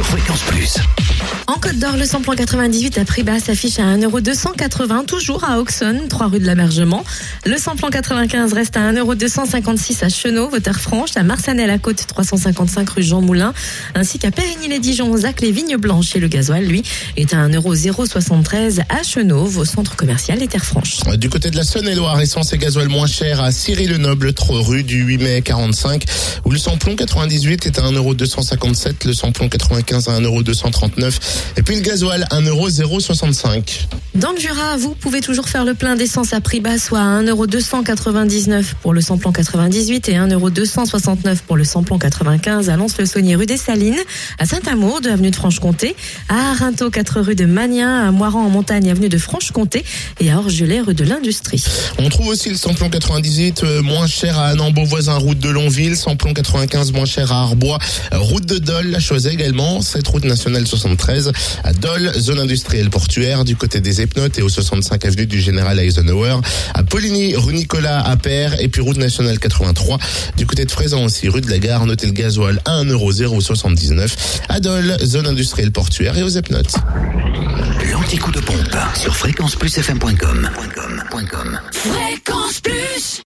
Sur Fréquence Plus. En Côte d'Or, le samplon 98 à prix bas s'affiche à 1,280€, toujours à Auxonne, 3 rue de l'Amergement. Le samplon 95 reste à 1,256€ à Chenot, Vauters-Franche, à Marsanel à Côte, 355 rue Jean Moulin, ainsi qu'à Périgny-les-Dijon, Zac, les Vignes Blanches et le gasoil, lui, est à 1,073€ à Chenot, au centre commercial et Terre Franche. Du côté de la Saône-et-Loire, essence et gasoil moins cher à Cyril-le-Noble, 3 rue du 8 mai 45, où le samplon 98 est à 1,257€, le samplon 95 à 1,239€, et puis le gasoil 1,065€. Dans le Jura, vous pouvez toujours faire le plein d'essence à prix bas, soit à 1,299€ pour le samplon 98 et 1,269€ pour le samplon 95 à Lens-le-Saunier rue des Salines, à Saint-Amour, de avenue de Franche-Comté, à Arinto, 4 rue de Magnin, à Moiran en montagne, avenue de Franche-Comté et à Orgelet, rue de l'Industrie. On trouve aussi le samplon 98 euh, moins cher à Annan Beauvoisin, route de Longville, samplon 95 moins cher à Arbois, euh, route de Dole, la chose également, cette route nationale 73 à Dole, zone industrielle portuaire du côté des Epnotes et au 65 avenue du Général Eisenhower, à Poligny, rue Nicolas à Père et puis route nationale 83 du côté de Fraisan aussi, rue de la Gare, notez le gasoil à 1,079€ à Dole, zone industrielle portuaire et aux Epnotes. L'anti-coup de pompe sur fréquenceplusfm.com. Fréquence Plus